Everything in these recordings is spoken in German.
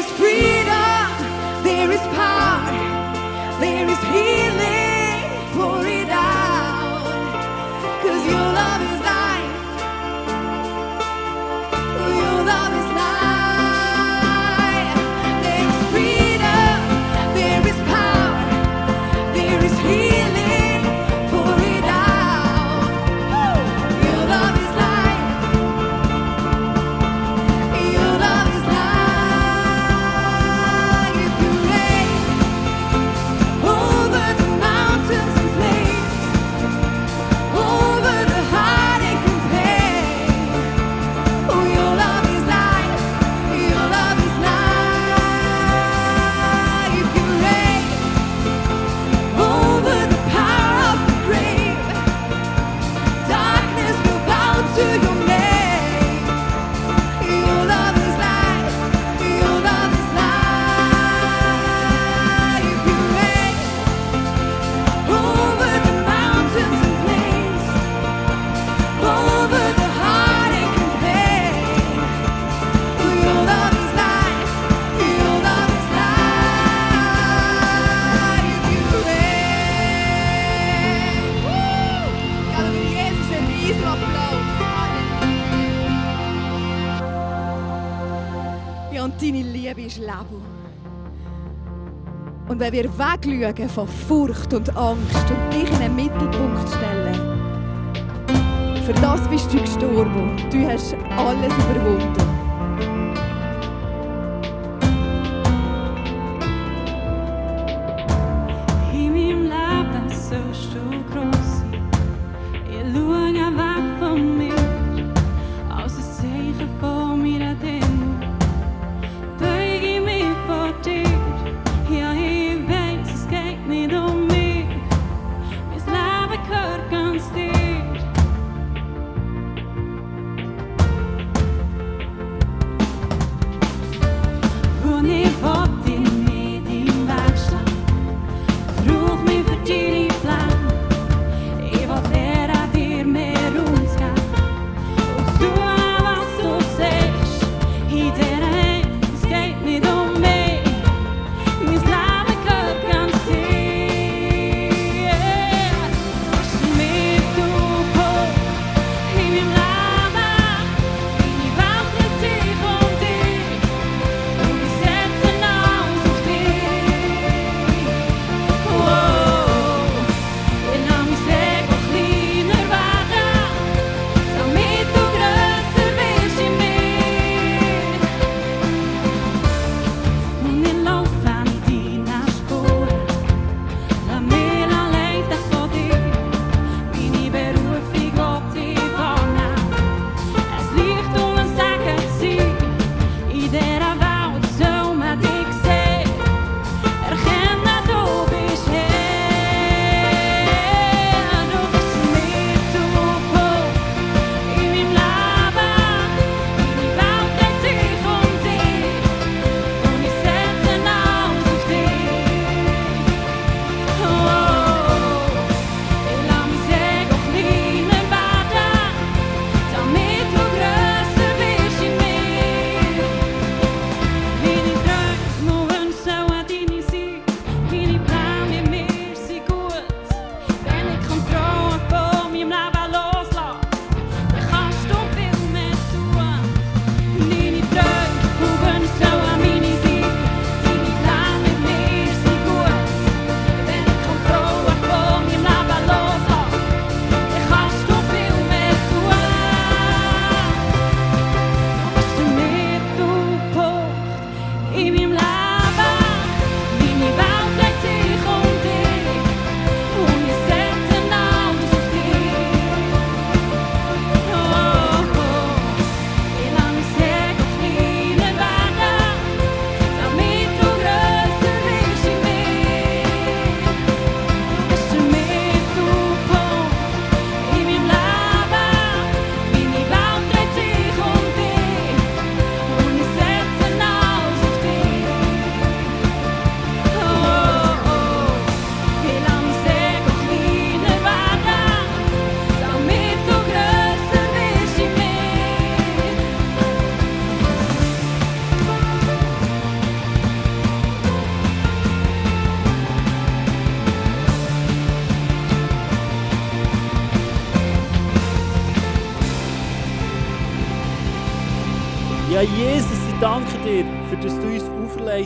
There is freedom, there is power, there is healing. Liebe ist Leben. Und wenn wir wegschauen von Furcht und Angst und dich in den Mittelpunkt stellen, für das bist du gestorben. Du hast alles überwunden. empty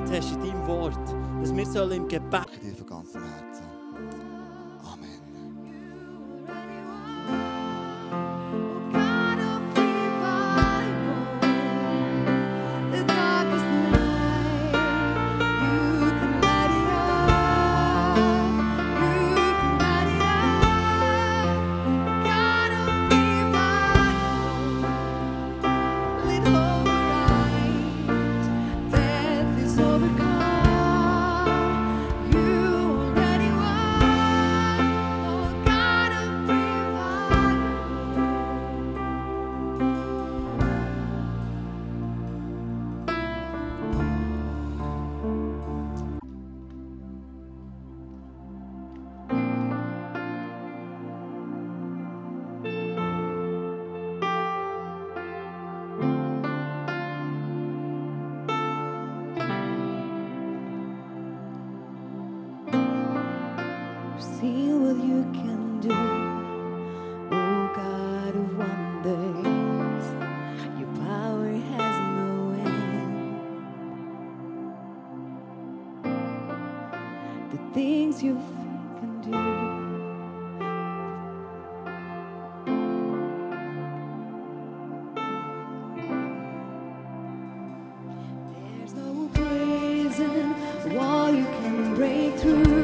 gesagt hast in deinem Wort, dass wir im Gebet reason while you can break through.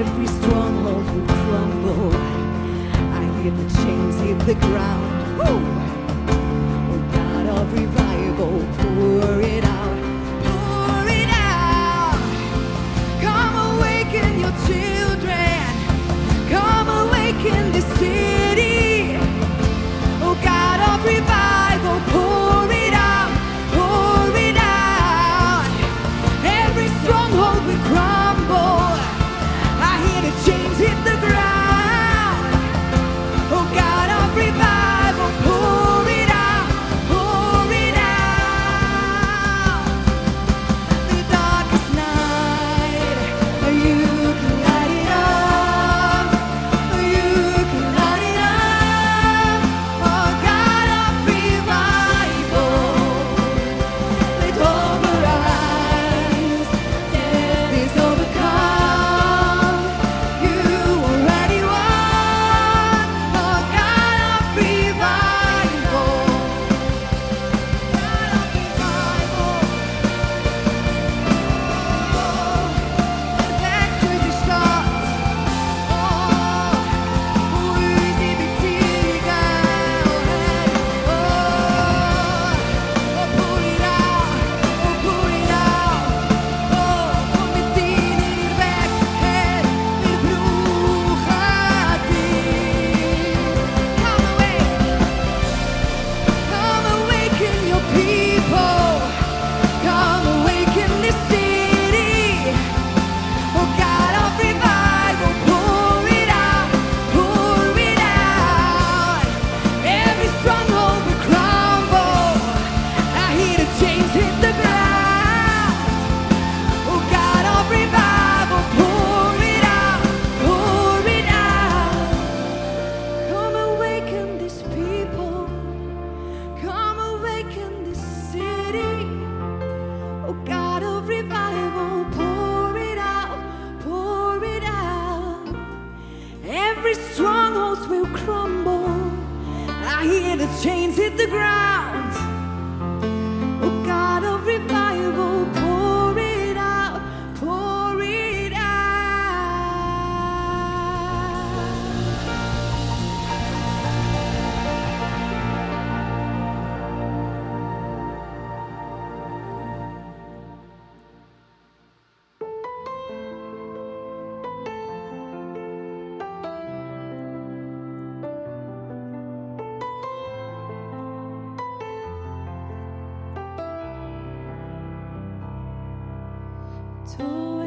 every stronghold will crumble. I hear the chains hit the ground. Woo! Oh God of revival, pour it out.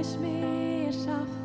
durch mich erschaffen.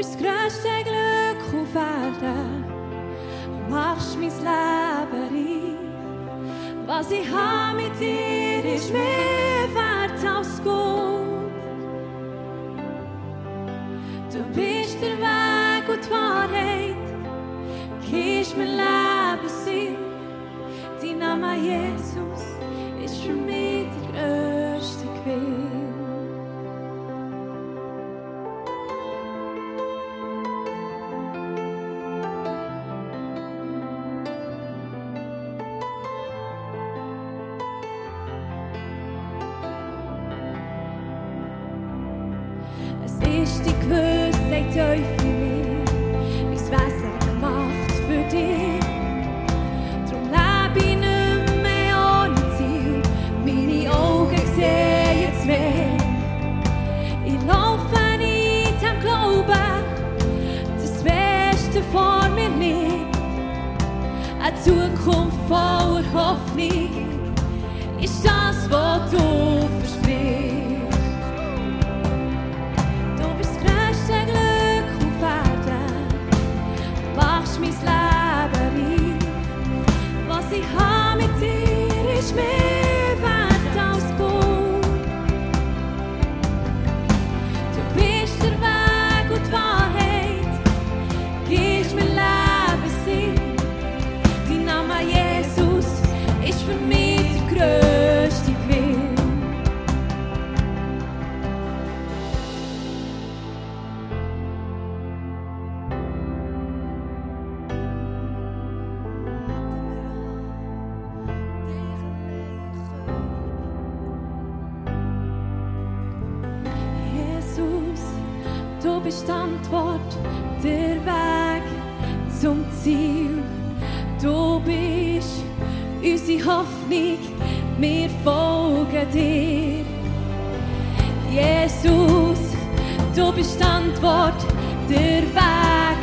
bist das grösste Glück auf Erden. Machst mein Leben rein. Was ich habe mit dir ist mehr wert als Gold. Du bist der Weg und die Wahrheit. Gehst mein Leben sein. Dein Name Jesus. deuil Du bist Antwort, der Weg zum Ziel. Du bist unsere Hoffnung, wir folgen dir. Jesus, du bist Antwort, der Weg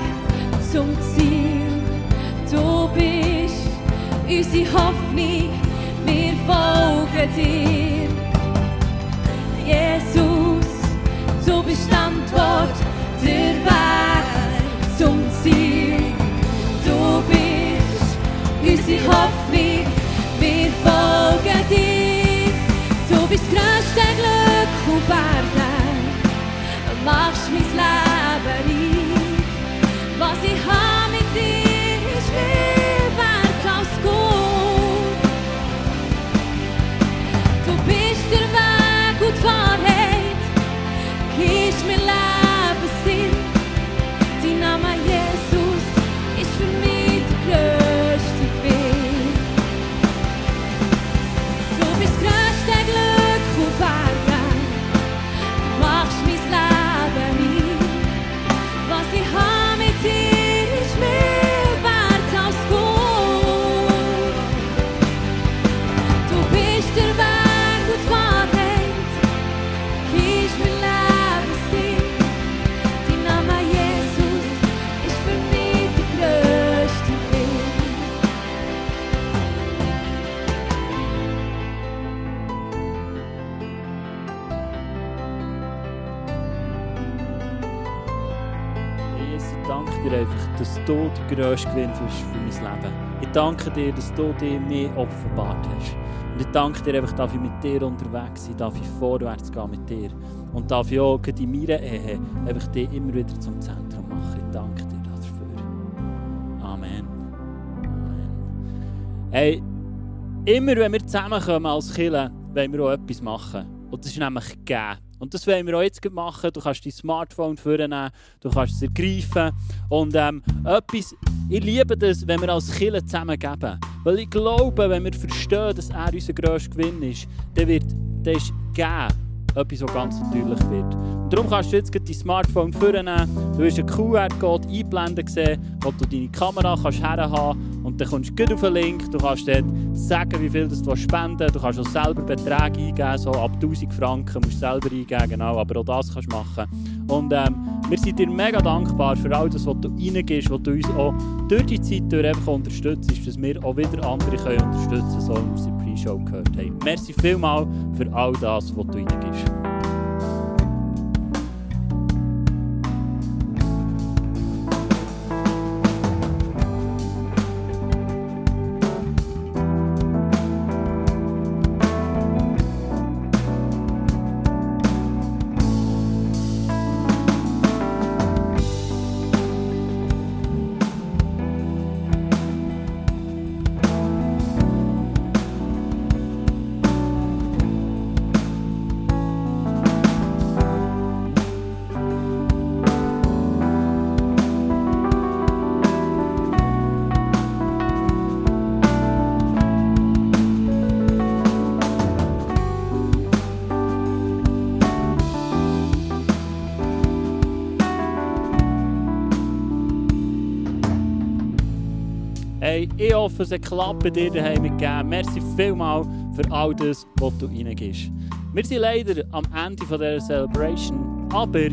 zum Ziel. Du bist unsere Hoffnung, wir folgen dir. Jesus, bist Antwort der Weg zum Ziel. Du bist unsere Hoffnung, wir folgen dir. Du bist größte Glück auf Erden, machst mein Leben. der grösste Gewinn für, mein Leben. Ich danke dir, dass du dir mir offenbart hast. Und ich danke dir einfach, dass ich mit dir unterwegs sein darf, ich vorwärts gehen mit dir. Und darf ich auch in meiner Ehe einfach dich immer wieder zum Zentrum machen. Ich danke dir dafür. Amen. Amen. Hey, immer wenn wir zusammenkommen als Killer, wollen wir auch etwas machen. Und das ist nämlich gegeben. Und das wollen wir auch jetzt machen. Du kannst dein Smartphone vornehmen, du kannst es ergreifen. Und ähm, etwas, ich liebe das, wenn wir als Kirche zusammen geben. Weil ich glaube, wenn wir verstehen, dass er unser grösster Gewinn ist, dann wird ist geben etwas, was ganz natürlich wird. Und darum kannst du jetzt dein Smartphone vornehmen, du wirst einen QR-Code einblenden sehen, wo du deine Kamera kannst herhaben und dann kommst du gut auf den Link, du kannst dort sagen, wie viel du spenden. Du kannst auch selber Beträge eingeben, so ab 1000 Franken musst du selber eingeben, genau, aber auch das kannst du machen. Und ähm, wir sind dir mega dankbar für all das, was du reingibst, was du uns auch durch die Zeit durch einfach unterstützt, dass wir auch wieder andere können unterstützen können, so Pre-Show gehört haben. Merci vielmals für all das, was du reingibst. Ich hoffe, es hat geklappt dir daheim mitgegeben. Merci vielmals für all das, was du reingibst. Wir sind leider am Ende dieser Celebration, aber